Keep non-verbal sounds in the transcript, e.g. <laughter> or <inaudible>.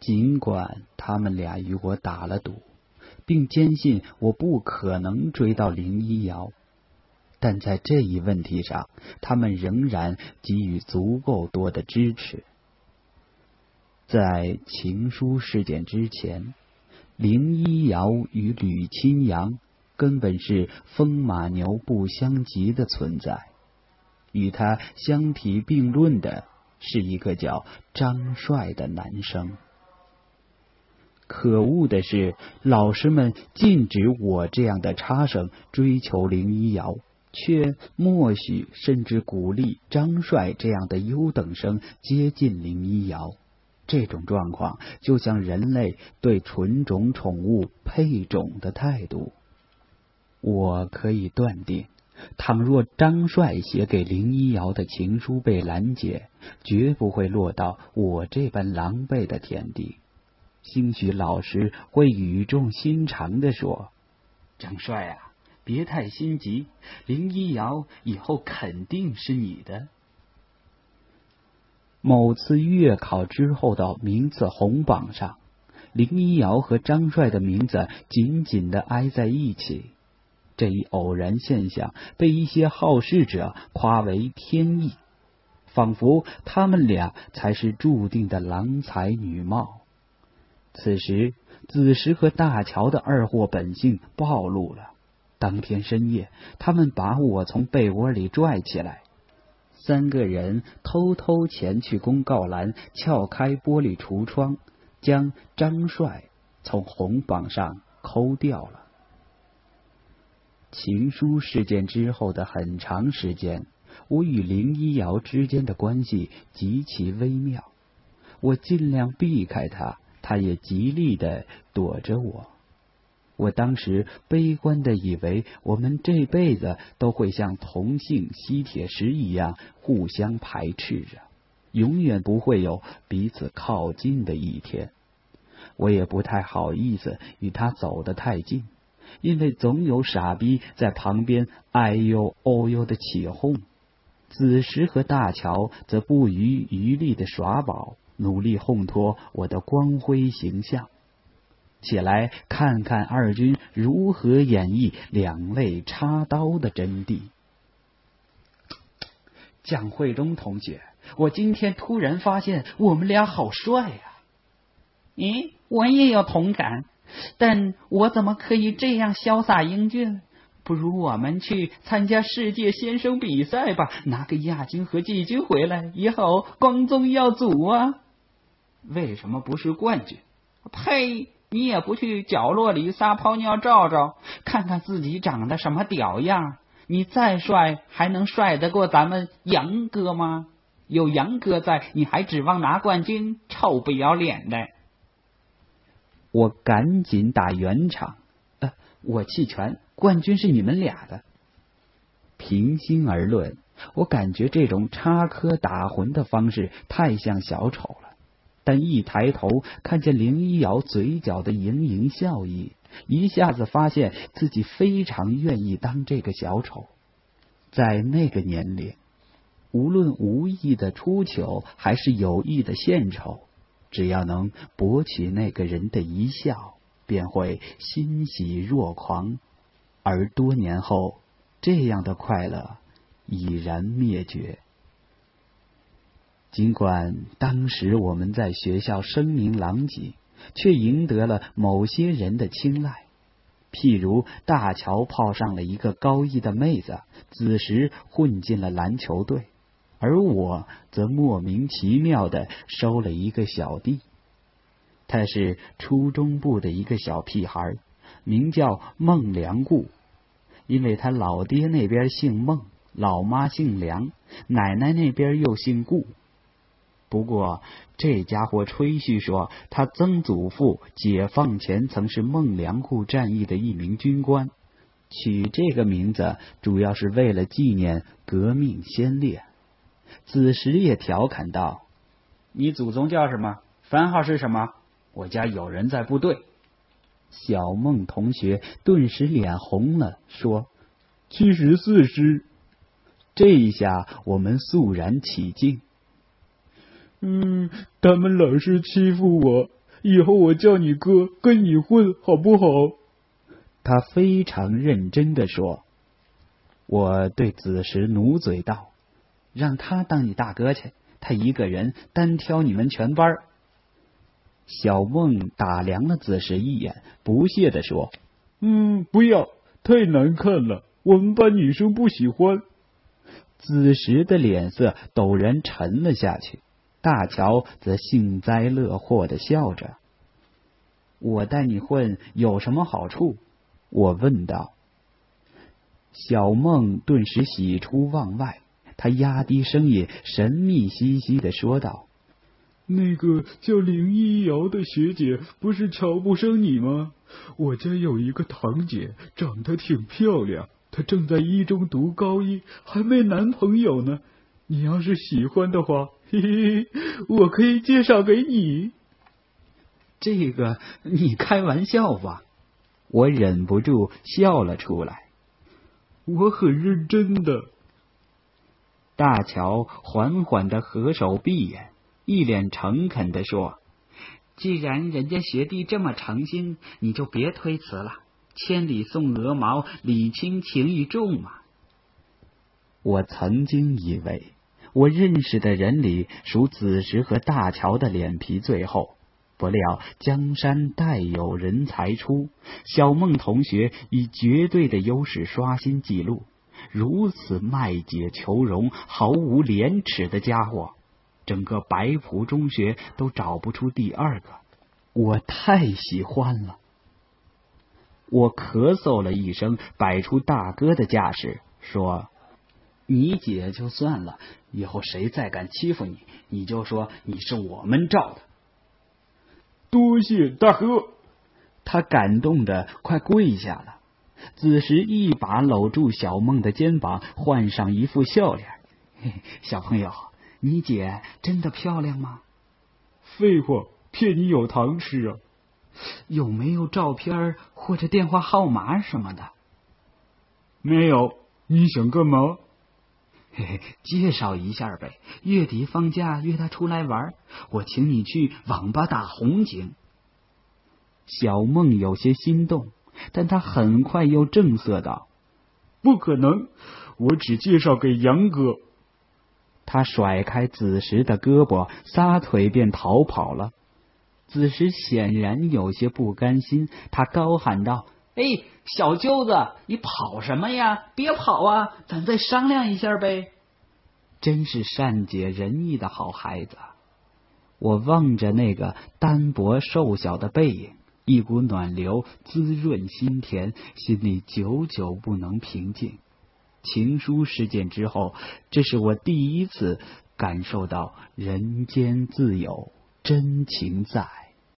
尽管他们俩与我打了赌，并坚信我不可能追到林一瑶，但在这一问题上，他们仍然给予足够多的支持。在情书事件之前，林一瑶与吕清扬根本是风马牛不相及的存在，与他相提并论的是一个叫张帅的男生。可恶的是，老师们禁止我这样的差生追求林一瑶，却默许甚至鼓励张帅这样的优等生接近林一瑶。这种状况就像人类对纯种宠物配种的态度。我可以断定，倘若张帅写给林一瑶的情书被拦截，绝不会落到我这般狼狈的田地。兴许老师会语重心长的说：“张帅啊，别太心急，林一瑶以后肯定是你的。”某次月考之后的名次红榜上，林一瑶和张帅的名字紧紧的挨在一起。这一偶然现象被一些好事者夸为天意，仿佛他们俩才是注定的郎才女貌。此时，子时和大乔的二货本性暴露了。当天深夜，他们把我从被窝里拽起来，三个人偷偷前去公告栏撬开玻璃橱窗，将张帅从红榜上抠掉了。情书事件之后的很长时间，我与林一瑶之间的关系极其微妙，我尽量避开他。他也极力的躲着我，我当时悲观的以为我们这辈子都会像同性吸铁石一样互相排斥着，永远不会有彼此靠近的一天。我也不太好意思与他走得太近，因为总有傻逼在旁边哎呦哦呦的起哄。子时和大乔则不遗余力的耍宝。努力烘托我的光辉形象，起来看看二军如何演绎两肋插刀的真谛。蒋慧东同学，我今天突然发现我们俩好帅呀！咦，我也有同感，但我怎么可以这样潇洒英俊？不如我们去参加世界先生比赛吧，拿个亚军和季军回来，以后光宗耀祖啊！为什么不是冠军？呸！你也不去角落里撒泡尿照照，看看自己长得什么屌样？你再帅，还能帅得过咱们杨哥吗？有杨哥在，你还指望拿冠军？臭不要脸的！我赶紧打圆场，呃，我弃权，冠军是你们俩的。平心而论，我感觉这种插科打诨的方式太像小丑了。但一抬头看见林一瑶嘴角的盈盈笑意，一下子发现自己非常愿意当这个小丑。在那个年龄，无论无意的出糗还是有意的献丑，只要能博取那个人的一笑，便会欣喜若狂。而多年后，这样的快乐已然灭绝。尽管当时我们在学校声名狼藉，却赢得了某些人的青睐。譬如大乔泡上了一个高一的妹子，子时混进了篮球队，而我则莫名其妙的收了一个小弟。他是初中部的一个小屁孩，名叫孟良固，因为他老爹那边姓孟，老妈姓梁，奶奶那边又姓顾。不过，这家伙吹嘘说，他曾祖父解放前曾是孟良崮战役的一名军官，取这个名字主要是为了纪念革命先烈。子时也调侃道：“你祖宗叫什么？番号是什么？我家有人在部队。”小孟同学顿时脸红了，说：“七十四师。”这一下，我们肃然起敬。嗯，他们老是欺负我，以后我叫你哥，跟你混，好不好？他非常认真的说。我对子时努嘴道：“让他当你大哥去，他一个人单挑你们全班。”小梦打量了子时一眼，不屑的说：“嗯，不要，太难看了，我们班女生不喜欢。”子时的脸色陡然沉了下去，大乔则幸灾乐祸的笑着：“我带你混有什么好处？”我问道。小梦顿时喜出望外，他压低声音，神秘兮兮的说道：“那个叫林一瑶的学姐不是瞧不上你吗？我家有一个堂姐，长得挺漂亮，她正在一中读高一，还没男朋友呢。你要是喜欢的话，嘿嘿，我可以介绍给你。”这个你开玩笑吧？我忍不住笑了出来。我很认真的。大乔缓缓的合手闭眼，一脸诚恳的说：“既然人家学弟这么诚心，你就别推辞了。千里送鹅毛，礼轻情意重嘛。”我曾经以为，我认识的人里，属子时和大乔的脸皮最厚。不料江山代有人才出，小孟同学以绝对的优势刷新纪录。如此卖解求荣、毫无廉耻的家伙，整个白浦中学都找不出第二个。我太喜欢了。我咳嗽了一声，摆出大哥的架势，说：“你姐就算了，以后谁再敢欺负你，你就说你是我们罩的。”多谢大哥，他感动的快跪下了。子时一把搂住小梦的肩膀，换上一副笑脸：“ <laughs> 小朋友，你姐真的漂亮吗？”“废话，骗你有糖吃啊！”“有没有照片或者电话号码什么的？”“没有。”“你想干嘛？”“嘿嘿，介绍一下呗。月底放假约他出来玩，我请你去网吧打红警。”小梦有些心动。但他很快又正色道：“不可能，我只介绍给杨哥。”他甩开子时的胳膊，撒腿便逃跑了。子时显然有些不甘心，他高喊道：“哎，小舅子，你跑什么呀？别跑啊，咱再商量一下呗。”真是善解人意的好孩子。我望着那个单薄瘦小的背影。一股暖流滋润心田，心里久久不能平静。情书事件之后，这是我第一次感受到人间自有真情在。